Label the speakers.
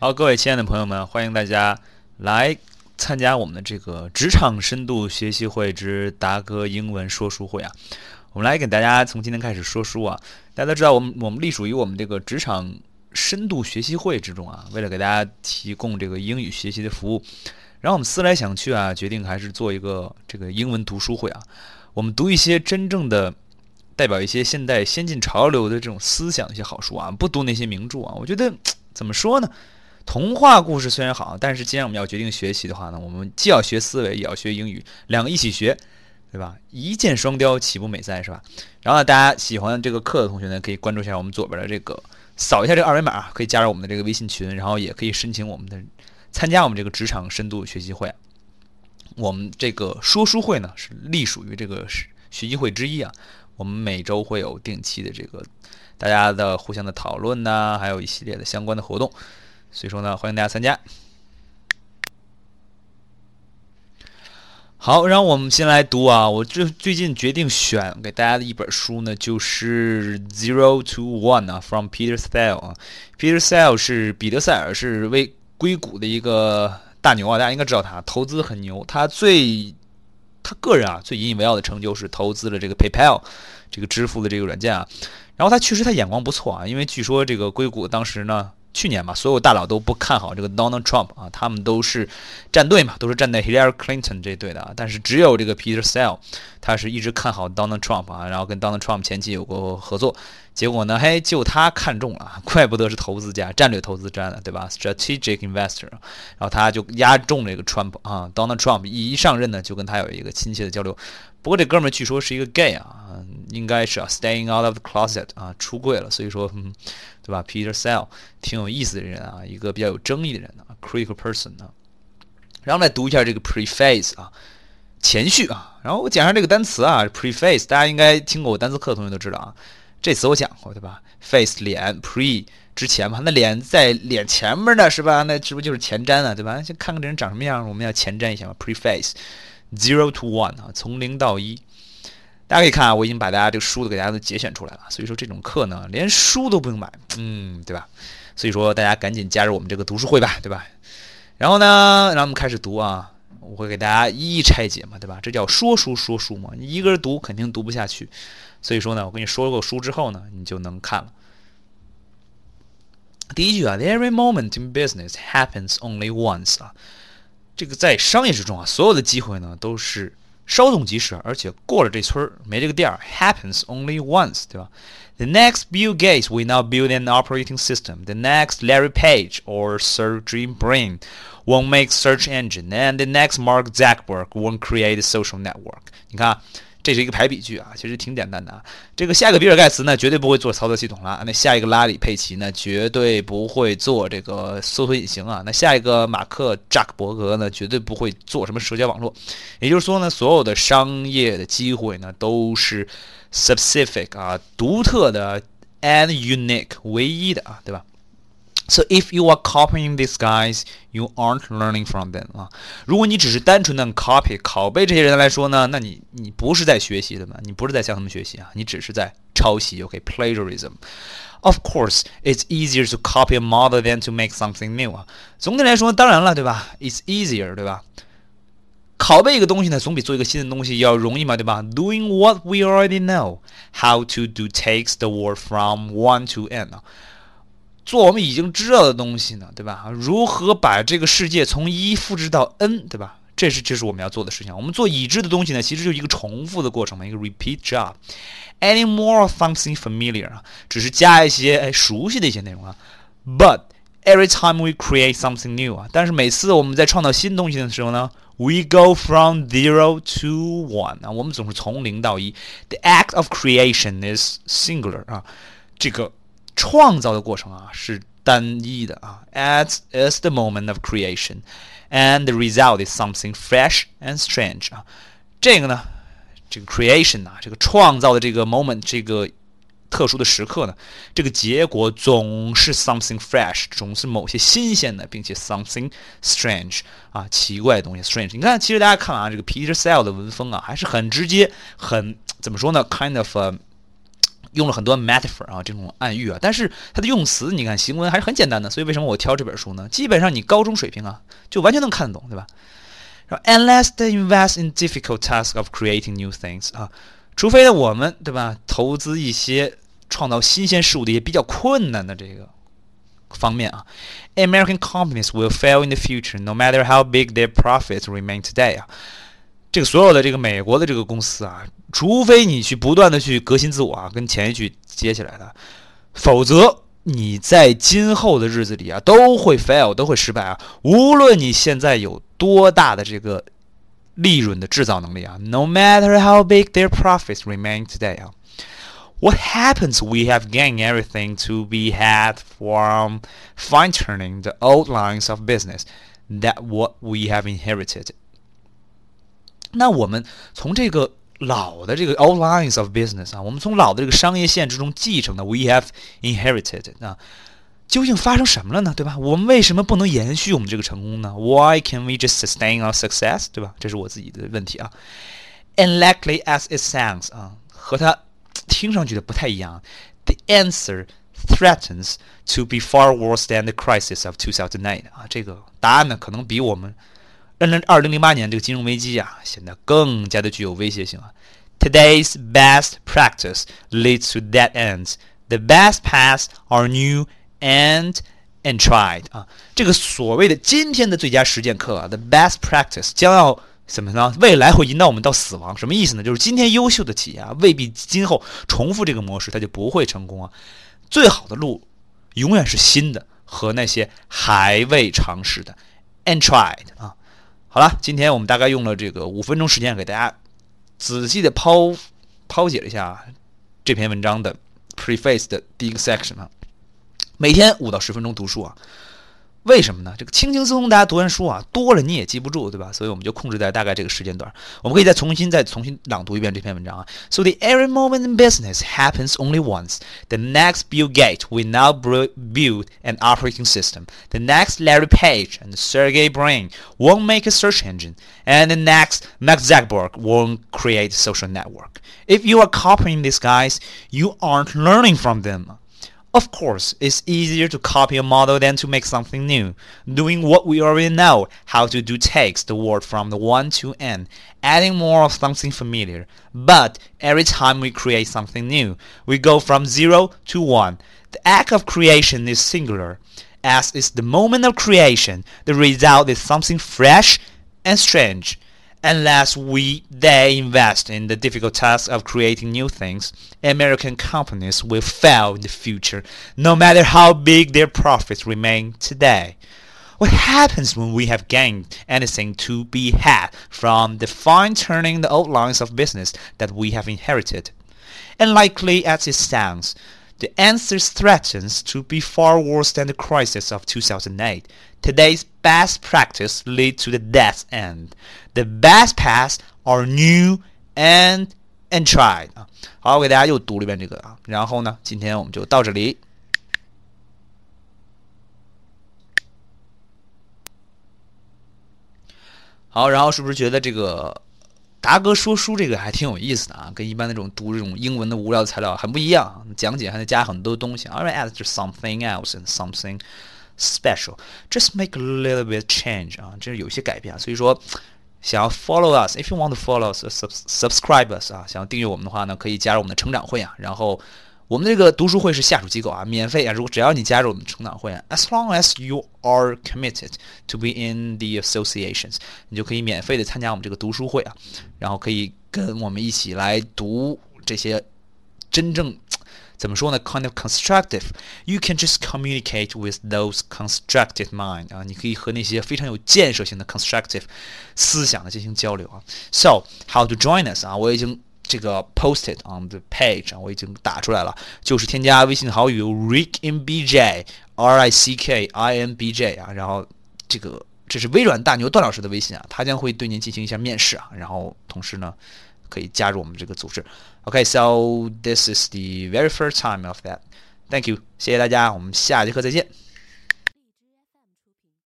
Speaker 1: 好，各位亲爱的朋友们，欢迎大家来参加我们的这个职场深度学习会之达哥英文说书会啊！我们来给大家从今天开始说书啊！大家都知道，我们我们隶属于我们这个职场深度学习会之中啊，为了给大家提供这个英语学习的服务，然后我们思来想去啊，决定还是做一个这个英文读书会啊！我们读一些真正的。代表一些现代先进潮流的这种思想一些好书啊，不读那些名著啊。我觉得怎么说呢？童话故事虽然好，但是既然我们要决定学习的话呢，我们既要学思维，也要学英语，两个一起学，对吧？一箭双雕，岂不美哉，是吧？然后，大家喜欢这个课的同学呢，可以关注一下我们左边的这个，扫一下这个二维码，可以加入我们的这个微信群，然后也可以申请我们的参加我们这个职场深度学习会。我们这个说书会呢，是隶属于这个学习会之一啊。我们每周会有定期的这个大家的互相的讨论呐，还有一系列的相关的活动，所以说呢，欢迎大家参加。好，然后我们先来读啊，我这最近决定选给大家的一本书呢，就是《Zero to One》啊，from Peter Thiel 啊，Peter Thiel 是彼得塞尔，是为硅谷的一个大牛啊，大家应该知道他投资很牛，他最。他个人啊，最引以为傲的成就是投资了这个 PayPal 这个支付的这个软件啊。然后他确实他眼光不错啊，因为据说这个硅谷当时呢，去年嘛，所有大佬都不看好这个 Donald Trump 啊，他们都是站队嘛，都是站在 Hillary Clinton 这队的啊。但是只有这个 Peter Thiel，他是一直看好 Donald Trump 啊，然后跟 Donald Trump 前期有过合作。结果呢？嘿，就他看中了，怪不得是投资家、战略投资家呢，对吧？Strategic investor，然后他就押中了这个 Trump 啊，Donald Trump 一上任呢，就跟他有一个亲切的交流。不过这哥们儿据说是一个 gay 啊，应该是啊，staying out of the closet 啊，出柜了。所以说，嗯，对吧？Peter Sell 挺有意思的人啊，一个比较有争议的人啊，critical person 啊。然后来读一下这个 preface 啊，前序啊。然后我讲下这个单词啊，preface，大家应该听过我单词课的同学都知道啊。这词我讲过，对吧？face 脸，pre 之前嘛，那脸在脸前面呢，是吧？那这不就是前瞻啊，对吧？先看看这人长什么样，我们要前瞻一下嘛。preface，zero to one 啊，从零到一。大家可以看啊，我已经把大家这个书都给大家都节选出来了。所以说这种课呢，连书都不用买，嗯，对吧？所以说大家赶紧加入我们这个读书会吧，对吧？然后呢，让我们开始读啊，我会给大家一一拆解嘛，对吧？这叫说书说书嘛，你一个人读肯定读不下去。所以说呢，我跟你说过书之后呢，你就能看了。第一句啊，Every moment in business happens only once 啊，这个在商业之中啊，所有的机会呢都是稍纵即逝，而且过了这村儿没这个店儿，happens only once，对吧？The next Bill Gates will now build an operating system. The next Larry Page or Sergey Brin won't make search engine, and the next Mark Zuckerberg won't create a social network. 你看。 这是一个排比句啊，其实挺简单的啊。这个下一个比尔盖茨呢，绝对不会做操作系统了。那下一个拉里佩奇呢，绝对不会做这个搜索引擎啊。那下一个马克扎克伯格呢，绝对不会做什么社交网络。也就是说呢，所有的商业的机会呢，都是 specific 啊，独特的 and unique 唯一的啊，对吧 ？So if you are copying these guys, you aren't learning from them 啊。如果你只是单纯的 copy 拷贝这些人来说呢，那你你不是在学习的嘛？你不是在向他们学习啊，你只是在抄袭。OK，plagiarism。Of course, it's easier to copy a model than to make something new 啊。总体来说，当然了，对吧？It's easier，对吧？拷贝一个东西呢，总比做一个新的东西要容易嘛，对吧？Doing what we already know how to do takes the work from one to n 啊。 做我们已经知道的东西呢，对吧？如何把这个世界从一复制到 n，对吧？这是这是我们要做的事情。我们做已知的东西呢，其实就是一个重复的过程嘛，一个 repeat job。Any more something familiar 啊，只是加一些哎熟悉的一些内容啊。But every time we create something new 啊，但是每次我们在创造新东西的时候呢，we go from zero to one 啊，我们总是从零到一。The act of creation is singular 啊，这个。创造的过程啊是单一的啊，as is the moment of creation，and the result is something fresh and strange 啊。这个呢，这个 creation 啊，这个创造的这个 moment，这个特殊的时刻呢，这个结果总是 something fresh，总是某些新鲜的，并且 something strange 啊，奇怪的东西 strange。你看，其实大家看啊，这个 Peter Sell 的文风啊，还是很直接，很怎么说呢？kind of 用了很多 metaphor 啊，这种暗喻啊，但是它的用词，你看行文还是很简单的。所以为什么我挑这本书呢？基本上你高中水平啊，就完全能看得懂，对吧？Unless they invest in difficult task of creating new things 啊，除非呢我们对吧，投资一些创造新鲜事物的一些比较困难的这个方面啊，American companies will fail in the future no matter how big their profits remain today 啊。这个所有的这个美国的这个公司啊，除非你去不断的去革新自我啊，跟前一句接起来的，否则你在今后的日子里啊，都会 fail，都会失败啊。无论你现在有多大的这个利润的制造能力啊，no matter how big their profits remain today 啊，what happens we have gained everything to be had from fine tuning the old lines of business that what we have inherited。 那我们从这个老的这个 old lines of business 啊，我们从老的这个商业线之中继承的，we have inherited 啊，究竟发生什么了呢？对吧？我们为什么不能延续我们这个成功呢？Why can we just sustain our success？对吧？这是我自己的问题啊。Unlikely as it sounds 啊，和它听上去的不太一样。The answer threatens to be far worse than the crisis of 2008啊，这个答案呢，可能比我们 让人二零零八年这个金融危机啊，显得更加的具有威胁性啊。Today's best practice leads to dead ends. The best paths are new and untried. 啊，这个所谓的今天的最佳实践课啊，the best practice 将要怎么呢？未来会引导我们到死亡，什么意思呢？就是今天优秀的企业啊，未必今后重复这个模式，它就不会成功啊。最好的路永远是新的和那些还未尝试的 untried 啊。好了，今天我们大概用了这个五分钟时间，给大家仔细的剖剖解了一下这篇文章的 preface 的第一个 section 啊。每天五到十分钟读书啊。为什么呢？这个轻轻松松大家读完书啊，多了你也记不住，对吧？所以我们就控制在大概这个时间段。我们可以再重新再重新朗读一遍这篇文章啊。So the every moment in business happens only once. The next Bill Gates will now build an operating system. The next Larry Page and Sergey Brin won't make a search engine, and the next Mark Zuckerberg won't create a social network. If you are copying these guys, you aren't learning from them. Of course, it's easier to copy a model than to make something new. Doing what we already know how to do takes the word from the one to n, adding more of something familiar. But every time we create something new, we go from zero to one. The act of creation is singular. As is the moment of creation, the result is something fresh and strange unless we they invest in the difficult task of creating new things, American companies will fail in the future, no matter how big their profits remain today. What happens when we have gained anything to be had from the fine tuning the old lines of business that we have inherited? Unlikely as it sounds, the answer threatens to be far worse than the crisis of 2008. Today's best practice leads to the death's end. The best paths are new and untried 啊。好，我给大家又读了一遍这个啊。然后呢，今天我们就到这里。好，然后是不是觉得这个 达哥说书这个还挺有意思的啊？跟一般那种读这种英文的无聊材料很不一样，讲解还得加很多东西。Alright, add something else and something special. Just make a little bit change 啊，这是有些改变啊。所以说。想要 follow us，if you want to follow us，subscribe us 啊，想要订阅我们的话呢，可以加入我们的成长会啊。然后我们这个读书会是下属机构啊，免费啊。如果只要你加入我们成长会，as long as you are committed to be in the associations，你就可以免费的参加我们这个读书会啊。然后可以跟我们一起来读这些真正。怎么说呢？Kind of constructive. You can just communicate with those constructive mind 啊，你可以和那些非常有建设性的 constructive 思想的进行交流啊。So how to join us 啊？我已经这个 posted on the page，我已经打出来了，就是添加微信好友 Rick in BJ R I C K I N B J 啊，然后这个这是微软大牛段老师的微信啊，他将会对您进行一下面试啊，然后同时呢。可以加入我们这个组织。OK，so this is the very first time of that. Thank you，谢谢大家，我们下节课再见。